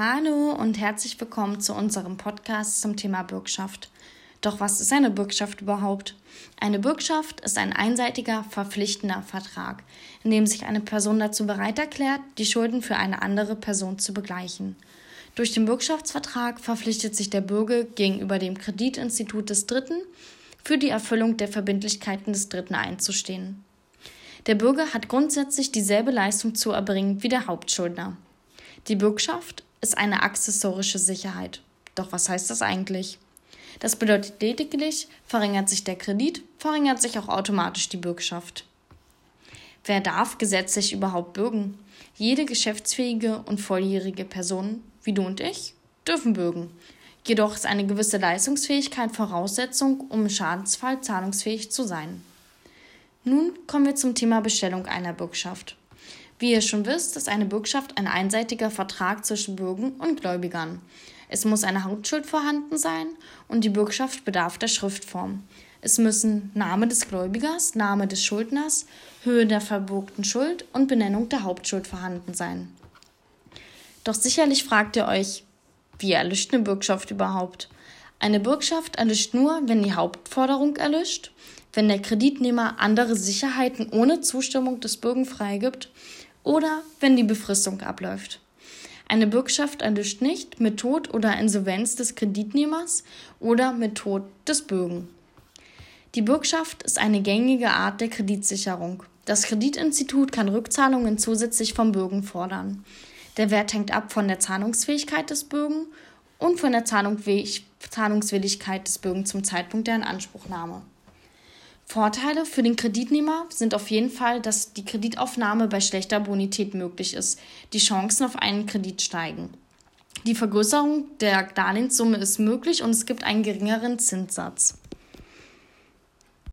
Hallo und herzlich willkommen zu unserem Podcast zum Thema Bürgschaft. Doch was ist eine Bürgschaft überhaupt? Eine Bürgschaft ist ein einseitiger, verpflichtender Vertrag, in dem sich eine Person dazu bereit erklärt, die Schulden für eine andere Person zu begleichen. Durch den Bürgschaftsvertrag verpflichtet sich der Bürger gegenüber dem Kreditinstitut des Dritten, für die Erfüllung der Verbindlichkeiten des Dritten einzustehen. Der Bürger hat grundsätzlich dieselbe Leistung zu erbringen wie der Hauptschuldner. Die Bürgschaft ist eine accessorische Sicherheit. Doch was heißt das eigentlich? Das bedeutet lediglich, verringert sich der Kredit, verringert sich auch automatisch die Bürgschaft. Wer darf gesetzlich überhaupt bürgen? Jede geschäftsfähige und volljährige Person, wie du und ich, dürfen bürgen. Jedoch ist eine gewisse Leistungsfähigkeit Voraussetzung, um im Schadensfall zahlungsfähig zu sein. Nun kommen wir zum Thema Bestellung einer Bürgschaft. Wie ihr schon wisst, ist eine Bürgschaft ein einseitiger Vertrag zwischen Bürgern und Gläubigern. Es muss eine Hauptschuld vorhanden sein und die Bürgschaft bedarf der Schriftform. Es müssen Name des Gläubigers, Name des Schuldners, Höhe der verbürgten Schuld und Benennung der Hauptschuld vorhanden sein. Doch sicherlich fragt ihr euch, wie erlischt eine Bürgschaft überhaupt? Eine Bürgschaft erlischt nur, wenn die Hauptforderung erlischt, wenn der Kreditnehmer andere Sicherheiten ohne Zustimmung des Bürgen freigibt oder wenn die Befristung abläuft. Eine Bürgschaft erlischt nicht mit Tod oder Insolvenz des Kreditnehmers oder mit Tod des Bürgen. Die Bürgschaft ist eine gängige Art der Kreditsicherung. Das Kreditinstitut kann Rückzahlungen zusätzlich vom Bürgen fordern. Der Wert hängt ab von der Zahlungsfähigkeit des Bürgen und von der Zahlungswilligkeit des Bürgen zum Zeitpunkt der Inanspruchnahme. Vorteile für den Kreditnehmer sind auf jeden Fall, dass die Kreditaufnahme bei schlechter Bonität möglich ist, die Chancen auf einen Kredit steigen. Die Vergrößerung der Darlehenssumme ist möglich und es gibt einen geringeren Zinssatz.